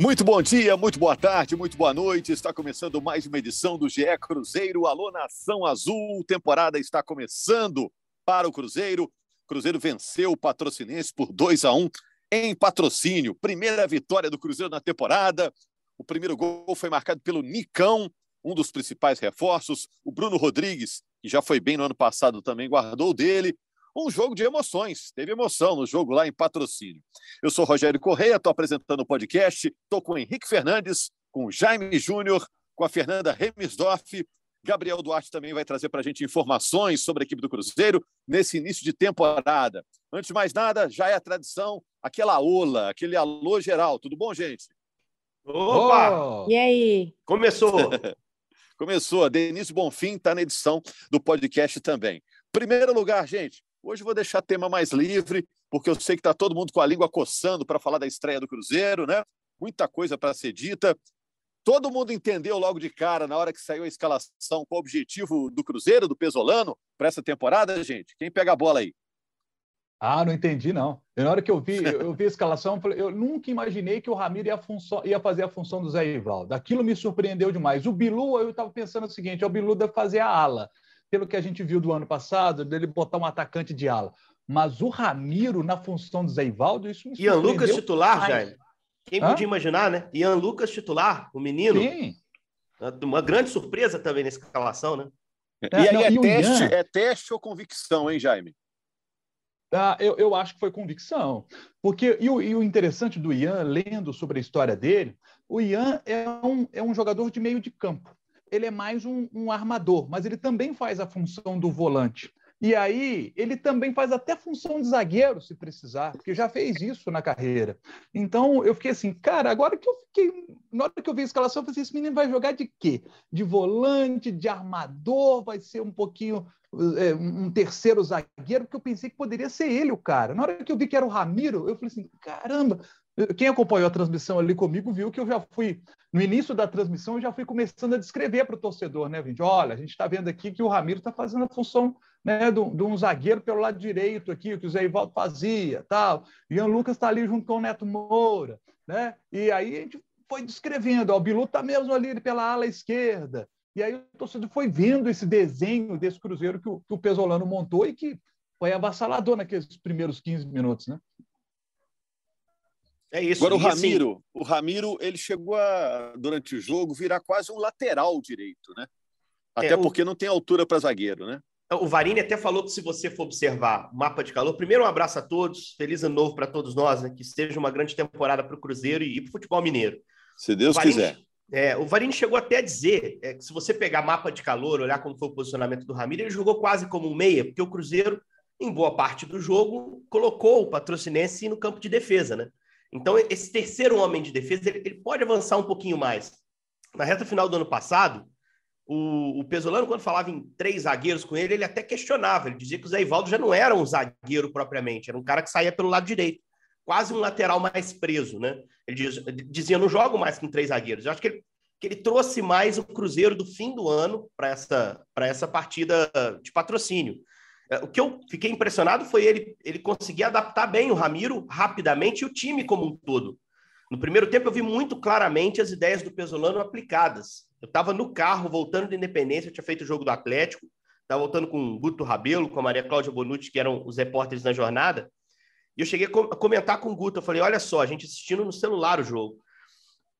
Muito bom dia, muito boa tarde, muito boa noite. Está começando mais uma edição do GE Cruzeiro. Alô, Nação Azul. Temporada está começando para o Cruzeiro. Cruzeiro venceu o Patrocinense por 2 a 1 em patrocínio. Primeira vitória do Cruzeiro na temporada. O primeiro gol foi marcado pelo Nicão, um dos principais reforços. O Bruno Rodrigues, que já foi bem no ano passado, também guardou dele um jogo de emoções. Teve emoção no jogo lá em patrocínio. Eu sou Rogério Correia, estou apresentando o podcast, estou com o Henrique Fernandes, com o Jaime Júnior, com a Fernanda Remisdorf. Gabriel Duarte também vai trazer para a gente informações sobre a equipe do Cruzeiro nesse início de temporada. Antes de mais nada, já é a tradição, aquela ola, aquele alô geral. Tudo bom, gente? Opa! Oh! E aí? Começou! Começou. A Denise Bonfim está na edição do podcast também. Primeiro lugar, gente, Hoje vou deixar tema mais livre, porque eu sei que está todo mundo com a língua coçando para falar da estreia do Cruzeiro, né? Muita coisa para ser dita. Todo mundo entendeu logo de cara, na hora que saiu a escalação, qual o objetivo do Cruzeiro, do Pesolano, para essa temporada, gente? Quem pega a bola aí? Ah, não entendi, não. Na hora que eu vi, eu vi a escalação, eu nunca imaginei que o Ramiro ia, ia, fazer a função do Zé Ivaldo. Aquilo me surpreendeu demais. O Bilu, eu estava pensando o seguinte: o Bilu deve fazer a ala pelo que a gente viu do ano passado, dele botar um atacante de ala. Mas o Ramiro, na função do Zé Ivaldo, isso me Ian Lucas titular, Jair. Quem Hã? podia imaginar, né? Ian Lucas titular, o menino. Sim. Uma grande surpresa também nessa escalação, né? É, e aí não, é, e teste, Ian... é teste ou convicção, hein, Jaime? Ah, eu, eu acho que foi convicção. Porque, e o, e o interessante do Ian, lendo sobre a história dele, o Ian é um, é um jogador de meio de campo ele é mais um, um, armador, mas ele também faz a função do volante. E aí, ele também faz até função de zagueiro, se precisar, porque já fez isso na carreira. Então, eu fiquei assim, cara, agora que eu fiquei. Na hora que eu vi a escalação, eu falei assim: esse menino vai jogar de quê? De volante, de armador, vai ser um pouquinho. É, um terceiro zagueiro, porque eu pensei que poderia ser ele o cara. Na hora que eu vi que era o Ramiro, eu falei assim: caramba, quem acompanhou a transmissão ali comigo viu que eu já fui, no início da transmissão, eu já fui começando a descrever para o torcedor, né, Vinte? Olha, a gente está vendo aqui que o Ramiro está fazendo a função né, de, um zagueiro pelo lado direito aqui, o que o Zé Ivaldo fazia, tal. Ian Lucas está ali junto com o Neto Moura, né? E aí a gente foi descrevendo, ó, o Bilu está mesmo ali pela ala esquerda. E aí o torcedor foi vendo esse desenho desse Cruzeiro que o, que o Pesolano montou e que foi avassalador naqueles primeiros 15 minutos, né? É isso. Agora o Ramiro, assim... o Ramiro, ele chegou a, durante o jogo, virar quase um lateral direito, né? Até é, porque não tem altura para zagueiro, né? O Varini até falou que se você for observar o mapa de calor, primeiro um abraço a todos, feliz ano novo para todos nós, né? Que seja uma grande temporada para o Cruzeiro e para o futebol mineiro. Se Deus Varini, quiser. É, o Varini chegou até a dizer é, que se você pegar mapa de calor, olhar como foi o posicionamento do Ramiro, ele jogou quase como um meia, porque o Cruzeiro, em boa parte do jogo, colocou o patrocinense no campo de defesa, né? Então, esse terceiro homem de defesa, ele, ele pode avançar um pouquinho mais. Na reta final do ano passado, o, o Pesolano, quando falava em três zagueiros com ele, ele até questionava. Ele dizia que o Zé Ivaldo já não era um zagueiro propriamente, era um cara que saía pelo lado direito, quase um lateral mais preso, né? Ele diz, dizia: não jogo mais com três zagueiros. Eu acho que ele, que ele trouxe mais o Cruzeiro do fim do ano para essa, essa partida de patrocínio. É, o que eu fiquei impressionado foi ele, ele conseguir adaptar bem o Ramiro rapidamente e o time como um todo. No primeiro tempo, eu vi muito claramente as ideias do Pesolano aplicadas. Eu estava no carro, voltando da Independência, eu tinha feito o jogo do Atlético, estava voltando com o Guto Rabelo, com a Maria Cláudia Bonucci, que eram os repórteres na jornada, e eu cheguei a comentar com o Guto, eu falei, olha só, a gente assistindo no celular o jogo.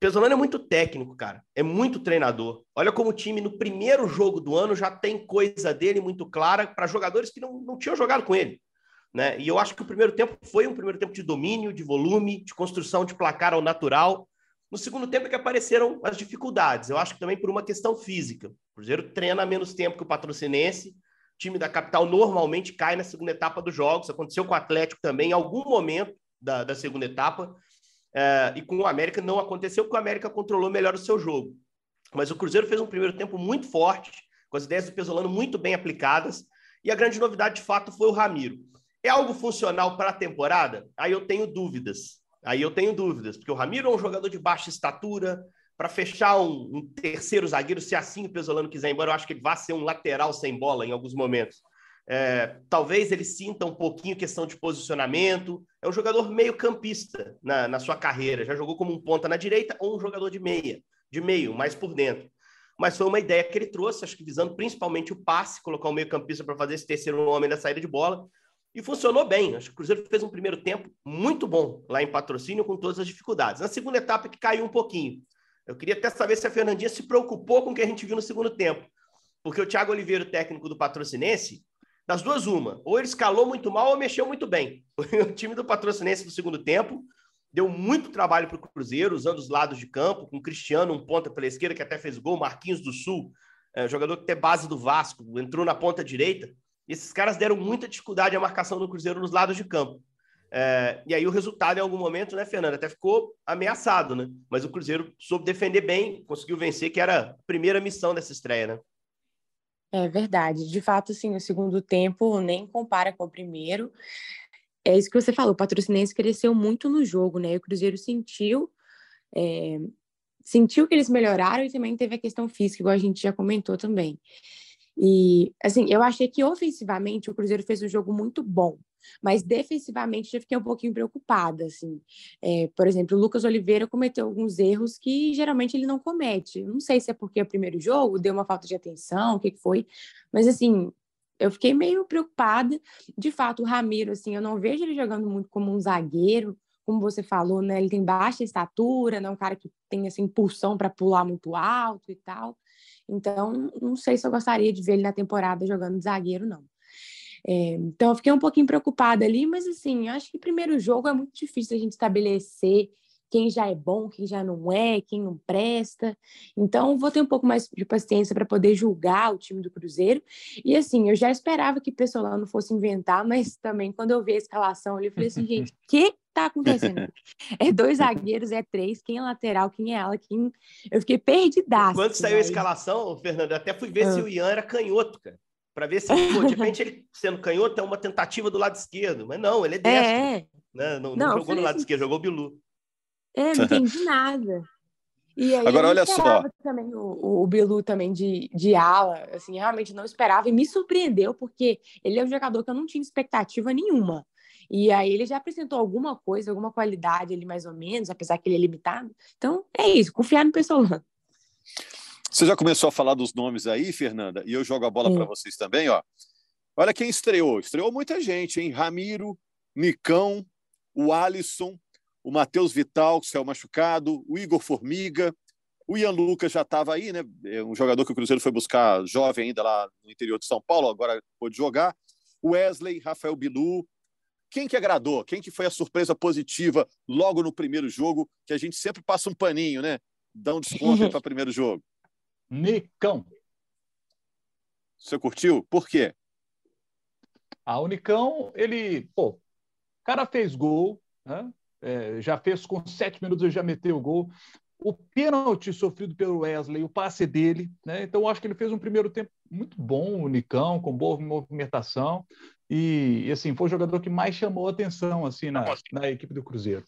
Pesolano é muito técnico, cara. É muito treinador. Olha como o time, no primeiro jogo do ano, já tem coisa dele muito clara para jogadores que não, não tinham jogado com ele. Né? E eu acho que o primeiro tempo foi um primeiro tempo de domínio, de volume, de construção de placar ao natural. No segundo tempo é que apareceram as dificuldades. Eu acho que também por uma questão física. O Cruzeiro treina menos tempo que o Patrocinense. O time da capital normalmente cai na segunda etapa dos jogos. Aconteceu com o Atlético também, em algum momento da, da segunda etapa. É, e com o América não aconteceu, porque o América controlou melhor o seu jogo. Mas o Cruzeiro fez um primeiro tempo muito forte, com as ideias do Pesolano muito bem aplicadas, e a grande novidade, de fato, foi o Ramiro. É algo funcional para a temporada? Aí eu tenho dúvidas. Aí eu tenho dúvidas, porque o Ramiro é um jogador de baixa estatura, para fechar um, um, terceiro zagueiro, se assim o Pesolano quiser ir embora, eu acho que ele vai ser um lateral sem bola em alguns momentos. É, talvez ele sinta um pouquinho questão de posicionamento. É um jogador meio campista na, na sua carreira. Já jogou como um ponta na direita ou um jogador de meia, de meio, mais por dentro. Mas foi uma ideia que ele trouxe, acho que visando principalmente o passe, colocar o meio campista para fazer esse terceiro homem da saída de bola. E funcionou bem. Acho que o Cruzeiro fez um primeiro tempo muito bom lá em patrocínio, com todas as dificuldades. Na segunda etapa, que caiu um pouquinho. Eu queria até saber se a Fernandinha se preocupou com o que a gente viu no segundo tempo. Porque o Thiago Oliveira, o técnico do Patrocinense, das duas, uma. Ou ele escalou muito mal ou mexeu muito bem. O time do Patrocinense no segundo tempo deu muito trabalho para o Cruzeiro, usando os lados de campo, com o Cristiano, um ponta pela esquerda, que até fez gol, Marquinhos do Sul, é, jogador que tem base do Vasco, entrou na ponta direita. Esses caras deram muita dificuldade à marcação do Cruzeiro nos lados de campo. É, e aí o resultado, em algum momento, né, Fernanda, até ficou ameaçado, né? Mas o Cruzeiro soube defender bem, conseguiu vencer, que era a primeira missão dessa estreia, né? É verdade. De fato, sim, o segundo tempo nem compara com o primeiro. É isso que você falou, o Patrocinense cresceu muito no jogo, né? E o Cruzeiro sentiu, é, sentiu que eles melhoraram e também teve a questão física, igual a gente já comentou também. E, assim, eu achei que ofensivamente o Cruzeiro fez um jogo muito bom, mas defensivamente eu fiquei um pouquinho preocupada, assim. É, por exemplo, o Lucas Oliveira cometeu alguns erros que geralmente ele não comete. Não sei se é porque é o primeiro jogo, deu uma falta de atenção, o que, que foi, mas, assim, eu fiquei meio preocupada. De fato, o Ramiro, assim, eu não vejo ele jogando muito como um zagueiro, como você falou, né? Ele tem baixa estatura, não é um cara que tem essa impulsão para pular muito alto e tal. Então, não sei se eu gostaria de ver ele na temporada jogando de zagueiro, não. É, então, eu fiquei um pouquinho preocupada ali, mas assim, acho que primeiro jogo é muito difícil a gente estabelecer quem já é bom, quem já não é, quem não presta. Então, vou ter um pouco mais de paciência para poder julgar o time do Cruzeiro. E assim, eu já esperava que o Pessolano fosse inventar, mas também quando eu vi a escalação, eu falei assim, gente, o que tá acontecendo? É dois zagueiros, é três, quem é lateral, quem é ala, quem. Eu fiquei perdidaço. Quando saiu a escalação, Fernando, eu até fui ver ah. se o Ian era canhoto, cara. Para ver se, pô, de repente, ele sendo canhoto é uma tentativa do lado esquerdo. Mas não, ele é destro. É. Né? Não, não, não jogou no lado assim, esquerdo, jogou o Bilu. É, não entendi nada. E aí Agora, olha só. também o, o Bilu também de, de ala, assim, realmente não esperava e me surpreendeu, porque ele é um jogador que eu não tinha expectativa nenhuma. E aí ele já apresentou alguma coisa, alguma qualidade ali mais ou menos, apesar que ele é limitado. Então, é isso, confiar no pessoal. Você já começou a falar dos nomes aí, Fernanda, e eu jogo a bola para vocês também, ó. Olha quem estreou. Estreou muita gente, hein? Ramiro, Nicão, o Alisson, o Matheus Vital, que saiu machucado, o Igor Formiga, o Ian Lucas já estava aí, né? É um jogador que o Cruzeiro foi buscar jovem ainda lá no interior de São Paulo, agora pôde jogar. O Wesley, Rafael Bilu. Quem que agradou? Quem que foi a surpresa positiva logo no primeiro jogo? Que a gente sempre passa um paninho, né? Dá um desconto para o primeiro jogo. Nicão. Você curtiu? Por quê? A Unicão, ele, pô, o cara fez gol, né? é, já fez com sete minutos, ele já meteu o gol. O pênalti sofrido pelo Wesley, o passe dele, né? Então, acho que ele fez um primeiro tempo muito bom, o Nicão, com boa movimentação. E, e assim, foi o jogador que mais chamou a atenção assim, na, na equipe do Cruzeiro.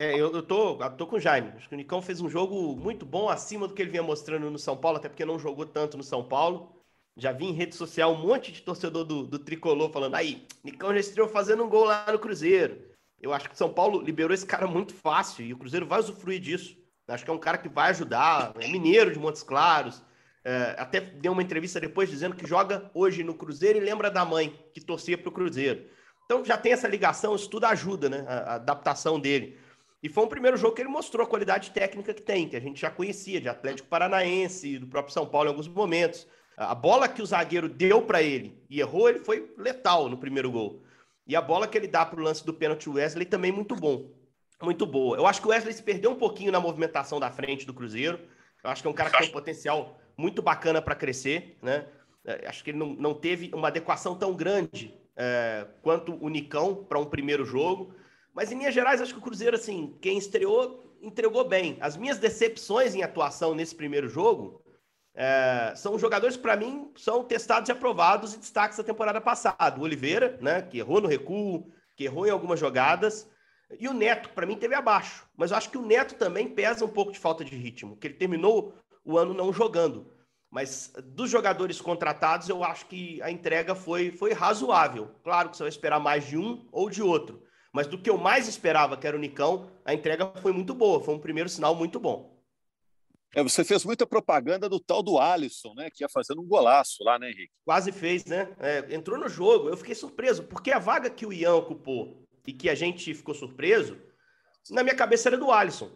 É, eu, eu, tô, eu tô com o Jaime. Acho que o Nicão fez um jogo muito bom, acima do que ele vinha mostrando no São Paulo, até porque não jogou tanto no São Paulo. Já vi em rede social um monte de torcedor do, do Tricolor falando, aí, Nicão já estreou fazendo um gol lá no Cruzeiro. Eu acho que o São Paulo liberou esse cara muito fácil e o Cruzeiro vai usufruir disso. Acho que é um cara que vai ajudar, é mineiro de Montes Claros. É, até deu uma entrevista depois dizendo que joga hoje no Cruzeiro e lembra da mãe que torcia para o Cruzeiro. Então já tem essa ligação, isso tudo ajuda, né? A, a adaptação dele. E foi um primeiro jogo que ele mostrou a qualidade técnica que tem, que a gente já conhecia, de Atlético Paranaense, do próprio São Paulo em alguns momentos. A bola que o zagueiro deu para ele e errou, ele foi letal no primeiro gol. E a bola que ele dá para o lance do pênalti Wesley também muito bom. Muito boa. Eu acho que o Wesley se perdeu um pouquinho na movimentação da frente do Cruzeiro. Eu acho que é um cara que tem um potencial muito bacana para crescer, né? É, acho que ele não, não teve uma adequação tão grande é, quanto o Nicão para um primeiro jogo. Mas em Minas Gerais, acho que o Cruzeiro, assim, quem estreou, entregou bem. As minhas decepções em atuação nesse primeiro jogo é, são jogadores que, para mim, são testados e aprovados e destaques da temporada passada. O Oliveira, né, que errou no recuo, que errou em algumas jogadas. E o Neto, para mim, teve abaixo. Mas eu acho que o Neto também pesa um pouco de falta de ritmo, que ele terminou o ano não jogando. Mas dos jogadores contratados, eu acho que a entrega foi, foi razoável. Claro que você vai esperar mais de um ou de outro. Mas do que eu mais esperava, que era o Nicão, a entrega foi muito boa. Foi um primeiro sinal muito bom. É, você fez muita propaganda do tal do Alisson, né? Que ia fazendo um golaço lá, né, Henrique? Quase fez, né? É, entrou no jogo. Eu fiquei surpreso, porque a vaga que o Ian ocupou e que a gente ficou surpreso, na minha cabeça era do Alisson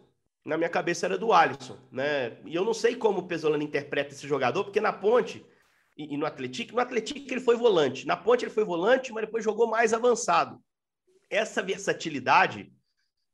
na minha cabeça era do Alisson, né? E eu não sei como o Pesolano interpreta esse jogador, porque na Ponte e, e no Atlético, no Atlético ele foi volante, na Ponte ele foi volante, mas depois jogou mais avançado. Essa versatilidade,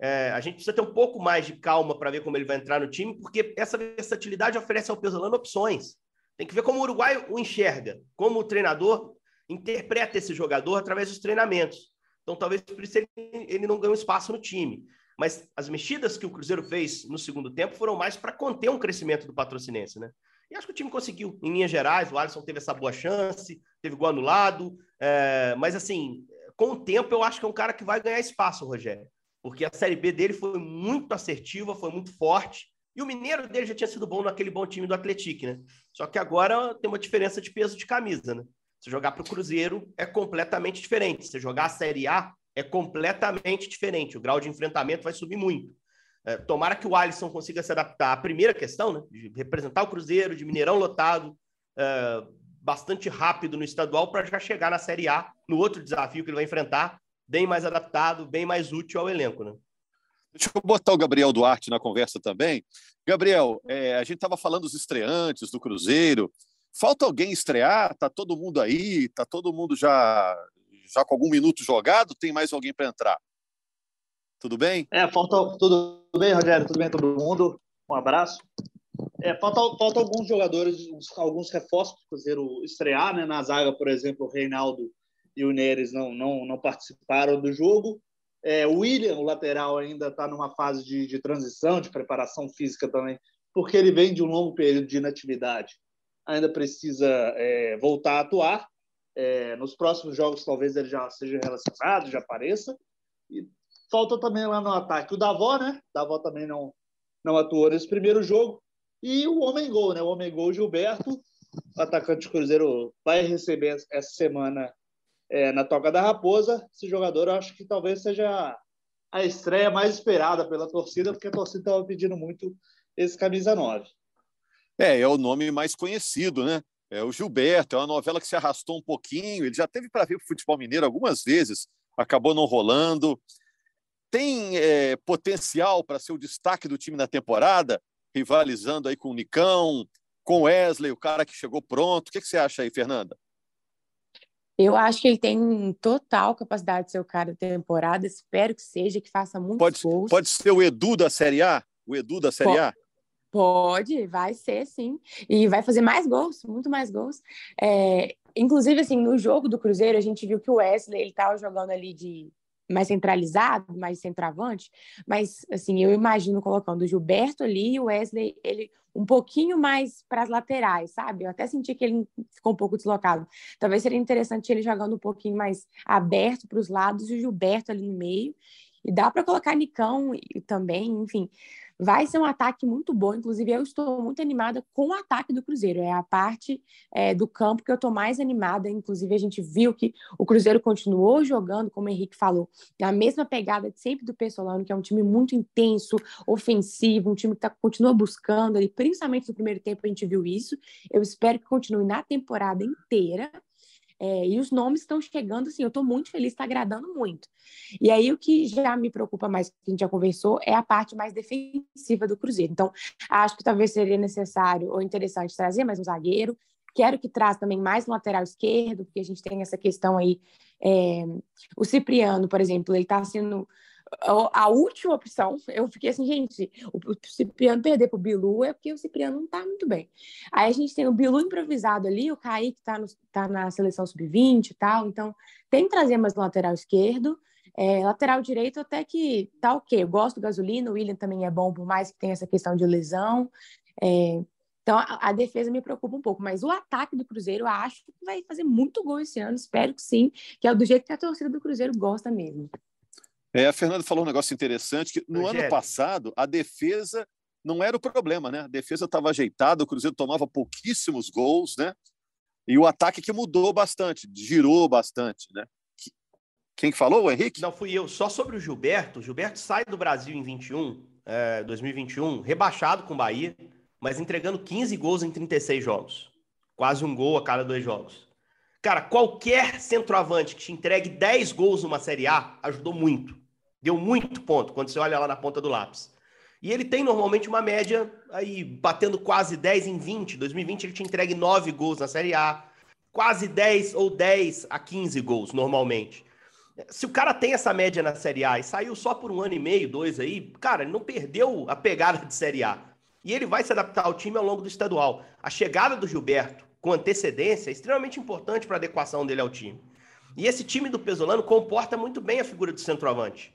é, a gente precisa ter um pouco mais de calma para ver como ele vai entrar no time, porque essa versatilidade oferece ao Pesolano opções. Tem que ver como o Uruguai o enxerga, como o treinador interpreta esse jogador através dos treinamentos. Então, talvez por isso ele, ele não ganhe espaço no time. Mas as mexidas que o Cruzeiro fez no segundo tempo foram mais para conter um crescimento do patrocinense, né? E acho que o time conseguiu. Em linhas gerais, o Alisson teve essa boa chance, teve gol anulado. É, mas, assim, com o tempo, eu acho que é um cara que vai ganhar espaço, Rogério. Porque a Série B dele foi muito assertiva, foi muito forte. E o Mineiro dele já tinha sido bom naquele bom time do Atlético, né? Só que agora tem uma diferença de peso de camisa, né? Se jogar para o Cruzeiro é completamente diferente. Se jogar a Série A, é completamente diferente. O grau de enfrentamento vai subir muito. É, tomara que o Alisson consiga se adaptar à primeira questão, né, de representar o Cruzeiro, de Mineirão lotado, é, bastante rápido no estadual, para já chegar na Série A, no outro desafio que ele vai enfrentar, bem mais adaptado, bem mais útil ao elenco. Né? Deixa eu botar o Gabriel Duarte na conversa também. Gabriel, é, a gente estava falando dos estreantes do Cruzeiro. Falta alguém estrear? Tá todo mundo aí? Tá todo mundo já já com algum minuto jogado, tem mais alguém para entrar. Tudo bem? É, falta. Tudo bem, Rogério? Tudo bem, todo mundo? Um abraço. É, falta, falta alguns jogadores, alguns reforços para o Cruzeiro estrear, né? Na zaga, por exemplo, o Reinaldo e o Neres não, não, não participaram do jogo. É, o William, o lateral, ainda está numa fase de, de transição, de preparação física também, porque ele vem de um longo período de inatividade. Ainda precisa é, voltar a atuar. É, nos próximos jogos, talvez ele já seja relacionado, já apareça. E falta também lá no ataque o Davó, né? O Davó também não, não atuou nesse primeiro jogo. E o homem gol, né? O homem gol Gilberto, atacante do Cruzeiro, vai receber essa semana é, na Toca da Raposa. Esse jogador, eu acho que talvez seja a estreia mais esperada pela torcida, porque a torcida estava pedindo muito esse camisa 9. É, é o nome mais conhecido, né? É o Gilberto, é uma novela que se arrastou um pouquinho. Ele já teve para ver o futebol mineiro algumas vezes, acabou não rolando. Tem é, potencial para ser o destaque do time na temporada, rivalizando aí com o Nicão, com o Wesley, o cara que chegou pronto. O que, que você acha aí, Fernanda? Eu acho que ele tem total capacidade de ser o cara da temporada. Espero que seja, que faça muitos pode, gols. Pode ser o Edu da Série A? O Edu da Série pode. A? Pode, vai ser sim. E vai fazer mais gols, muito mais gols. É, inclusive, assim, no jogo do Cruzeiro, a gente viu que o Wesley, ele tava jogando ali de mais centralizado, mais centroavante, mas, assim, eu imagino colocando o Gilberto ali e o Wesley, ele um pouquinho mais para as laterais, sabe? Eu até senti que ele ficou um pouco deslocado. Talvez seria interessante ele jogando um pouquinho mais aberto para os lados e o Gilberto ali no meio. E dá para colocar Nicão também, enfim vai ser um ataque muito bom. Inclusive, eu estou muito animada com o ataque do Cruzeiro. É a parte é, do campo que eu estou mais animada. Inclusive, a gente viu que o Cruzeiro continuou jogando, como o Henrique falou, na mesma pegada sempre do Pessolano, que é um time muito intenso, ofensivo, um time que tá, continua buscando ali, principalmente no primeiro tempo a gente viu isso. Eu espero que continue na temporada inteira. É, e os nomes estão chegando, assim, eu estou muito feliz, está agradando muito. E aí o que já me preocupa mais, que a gente já conversou, é a parte mais defensiva do Cruzeiro. Então, acho que talvez seria necessário ou interessante trazer mais um zagueiro. Quero que traz também mais um lateral esquerdo, porque a gente tem essa questão aí. É... O Cipriano, por exemplo, ele está sendo a última opção, eu fiquei assim, gente, o, Cipriano perder pro Bilu é porque o Cipriano não tá muito bem. Aí a gente tem o Bilu improvisado ali, o Kaique tá, no, tá na seleção sub-20 e tal, então tem que trazer mais lateral esquerdo. É, lateral direito até que tá ok. Eu gosto do Gasolina, o William também é bom, por mais que tenha essa questão de lesão. É, então a, a, defesa me preocupa um pouco, mas o ataque do Cruzeiro acho que vai fazer muito gol esse ano, espero que sim, que é do jeito que a torcida do Cruzeiro gosta mesmo. É, a Fernanda falou um negócio interessante, que no ano passado a defesa não era o problema, né? A defesa estava ajeitada, o Cruzeiro tomava pouquíssimos gols, né? E o ataque que mudou bastante, girou bastante, né? Quem falou, o Henrique? Não, fui eu. Só sobre o Gilberto. O Gilberto sai do Brasil em 21, é, 2021, rebaixado com o Bahia, mas entregando 15 gols em 36 jogos. Quase um gol a cada dois jogos. Cara, qualquer centroavante que te entregue 10 gols numa Série A ajudou muito. Deu muito ponto quando você olha lá na ponta do lápis. E ele tem normalmente uma média aí batendo quase 10 em 20. 2020 ele te entregue 9 gols na Série A, quase 10 ou 10 a 15 gols normalmente. Se o cara tem essa média na Série A e saiu só por um ano e meio, dois aí, cara, ele não perdeu a pegada de Série A. E ele vai se adaptar ao time ao longo do estadual. A chegada do Gilberto com antecedência é extremamente importante para a adequação dele ao time. E esse time do Pesolano comporta muito bem a figura do centroavante.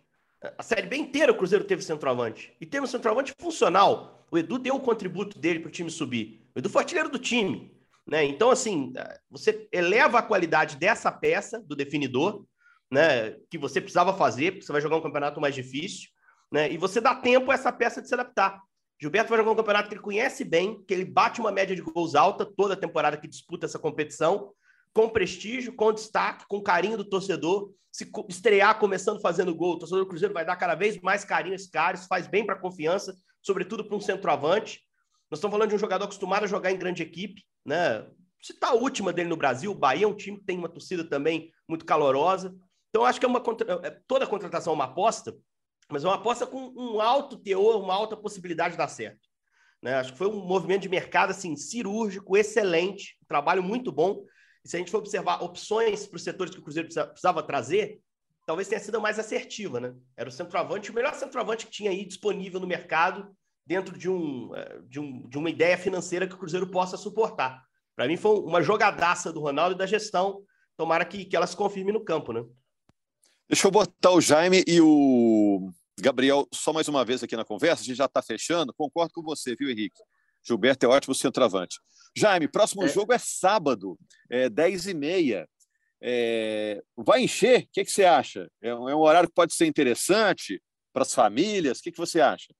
A Série B inteira o Cruzeiro teve centroavante. E teve um centroavante funcional. O Edu deu o contributo dele para o time subir. O Edu foi artilheiro do time. Né? Então, assim, você eleva a qualidade dessa peça, do definidor, né? que você precisava fazer, porque você vai jogar um campeonato mais difícil. Né? E você dá tempo a essa peça de se adaptar. Gilberto vai jogar um campeonato que ele conhece bem, que ele bate uma média de gols alta toda a temporada que disputa essa competição com prestígio, com destaque, com carinho do torcedor. Se estrear começando fazendo gol, o torcedor do Cruzeiro vai dar cada vez mais carinho a esse cara, isso faz bem para a confiança, sobretudo para um centroavante. Nós estamos falando de um jogador acostumado a jogar em grande equipe, né? Se tá a última dele no Brasil, o Bahia é um time que tem uma torcida também muito calorosa. Então, acho que é uma é, toda contratação é uma aposta, mas é uma aposta com um alto teor, uma alta possibilidade de dar certo. Né? Acho que foi um movimento de mercado assim cirúrgico, excelente, um trabalho muito bom. E se a gente for observar opções para os setores que o Cruzeiro precisava trazer, talvez tenha sido mais assertiva, né? Era o centroavante, o melhor centroavante que tinha aí disponível no mercado dentro de, um, eh, de, um, de uma ideia financeira que o Cruzeiro possa suportar. Para mim foi uma jogadaça do Ronaldo e da gestão. Tomara que, que ela se confirme no campo, né? Deixa eu botar o Jaime e o Gabriel só mais uma vez aqui na conversa. A gente já está fechando. Concordo com você, viu, Henrique? Gilberto é ótimo centroavante. Jaime, próximo é. jogo é sábado, é 10h30. É... Vai encher? O que, que você acha? É um, é um horário que pode ser interessante para as famílias? O que, que você acha?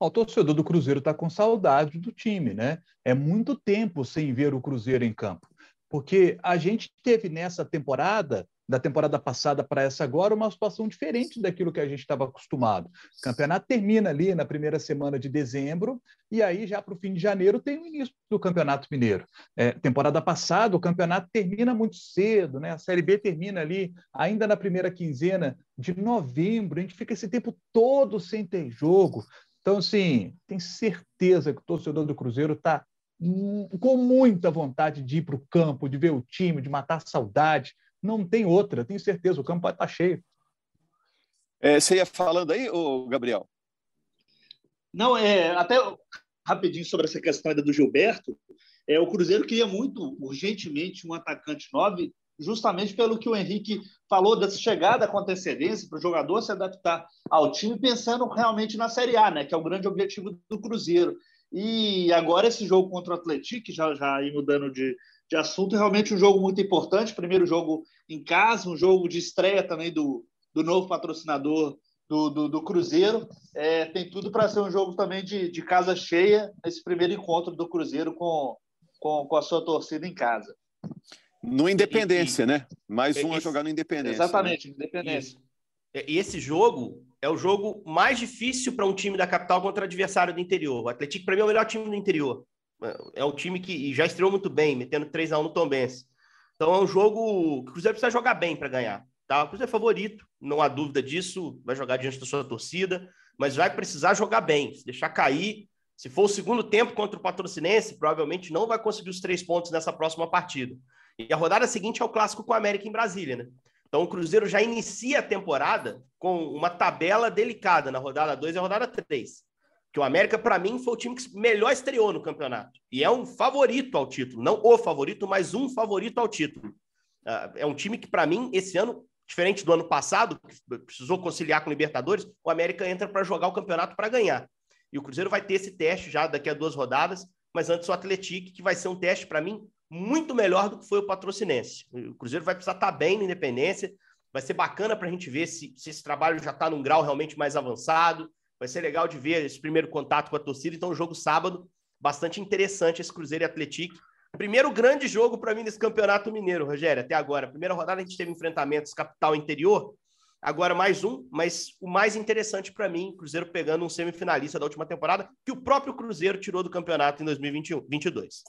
O torcedor do Cruzeiro está com saudade do time, né? É muito tempo sem ver o Cruzeiro em campo. Porque a gente teve nessa temporada da temporada passada para essa agora uma situação diferente daquilo que a gente estava acostumado. O campeonato termina ali na primeira semana de dezembro, e aí já para o fim de janeiro tem o início do Campeonato Mineiro. É, temporada passada, o campeonato termina muito cedo, né? a Série B termina ali ainda na primeira quinzena de novembro, a gente fica esse tempo todo sem ter jogo. Então, assim, tem certeza que o torcedor do Cruzeiro está com muita vontade de ir para o campo, de ver o time, de matar a saudade. Não tem outra, tenho certeza, o campo vai estar tá cheio. É, você ia falando aí, ô Gabriel? Não, é, até rapidinho sobre essa questão do Gilberto, é, o Cruzeiro queria muito, urgentemente, um atacante 9, justamente pelo que o Henrique falou dessa chegada com antecedência para o jogador se adaptar ao time, pensando realmente na Série A, né, que é o grande objetivo do Cruzeiro. E agora esse jogo contra o Atlético, já, já aí mudando de, de assunto. É realmente um jogo muito importante. Primeiro jogo em casa, um jogo de estreia também do, do novo patrocinador do, do, do Cruzeiro. É, tem tudo para ser um jogo também de, de casa cheia, esse primeiro encontro do Cruzeiro com, com, com a sua torcida em casa. No Independência, e, né? Mais um esse, a jogar no Independência. Exatamente, né? Independência. E esse jogo é o jogo mais difícil para um time da capital contra adversário do interior. O Atlético, para mim, é o melhor time do interior. É um time que já estreou muito bem, metendo 3 a 1 no Tombense. Então é um jogo que o Cruzeiro precisa jogar bem para ganhar. Tá? O Cruzeiro é favorito, não há dúvida disso, vai jogar diante da sua torcida, mas vai precisar jogar bem, se deixar cair. Se for o segundo tempo contra o Patrocinense, provavelmente não vai conseguir os três pontos nessa próxima partida. E a rodada seguinte é o clássico com o América em Brasília, né? Então o Cruzeiro já inicia a temporada com uma tabela delicada na rodada 2 e a rodada 3 que o América, para mim, foi o time que melhor estreou no campeonato. E é um favorito ao título. Não o favorito, mas um favorito ao título. Ah, é um time que, para mim, esse ano Diferente do ano passado, que precisou conciliar com o Libertadores, o América entra para jogar o campeonato para ganhar. E o Cruzeiro vai ter esse teste já daqui a duas rodadas, mas antes o Atlético, que vai ser um teste para mim muito melhor do que foi o Patrocinense. O Cruzeiro vai precisar estar tá bem na Independência, vai ser bacana para a gente ver se, se esse trabalho já está num grau realmente mais avançado, vai ser legal de ver esse primeiro contato com a torcida. Então, jogo sábado, bastante interessante esse Cruzeiro e Atlético. Primeiro grande jogo para mim nesse Campeonato Mineiro, Rogério, até agora. Primeira rodada a gente teve enfrentamentos capital interior, agora mais um, mas o mais interessante para mim, Cruzeiro pegando um semifinalista da última temporada, que o próprio Cruzeiro tirou do campeonato em 2022.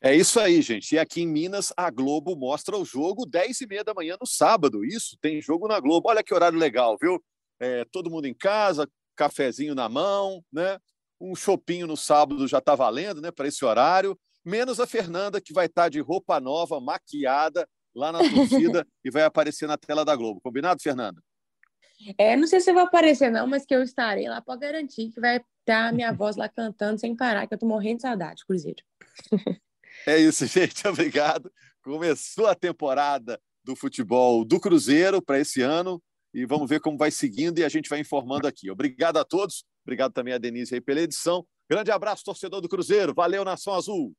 É isso aí, gente. E aqui em Minas, a Globo mostra o jogo 10 e meia da manhã no sábado. Isso, tem jogo na Globo. Olha que horário legal, viu? É, todo mundo em casa, cafezinho na mão, né? Um chopinho no sábado já está valendo, né? Para esse horário. Menos a Fernanda, que vai estar tá de roupa nova, maquiada, lá na torcida e vai aparecer na tela da Globo. Combinado, Fernanda? É, não sei se vai aparecer, não, mas que eu estarei lá para garantir que vai estar a minha voz lá cantando sem parar, que eu tô morrendo de saudade, Cruzeiro. É isso, gente. Obrigado. Começou a temporada do futebol do Cruzeiro para esse ano e vamos ver como vai seguindo e a gente vai informando aqui. Obrigado a todos. Obrigado também a Denise aí pela edição. Grande abraço, torcedor do Cruzeiro. Valeu, Nação Azul.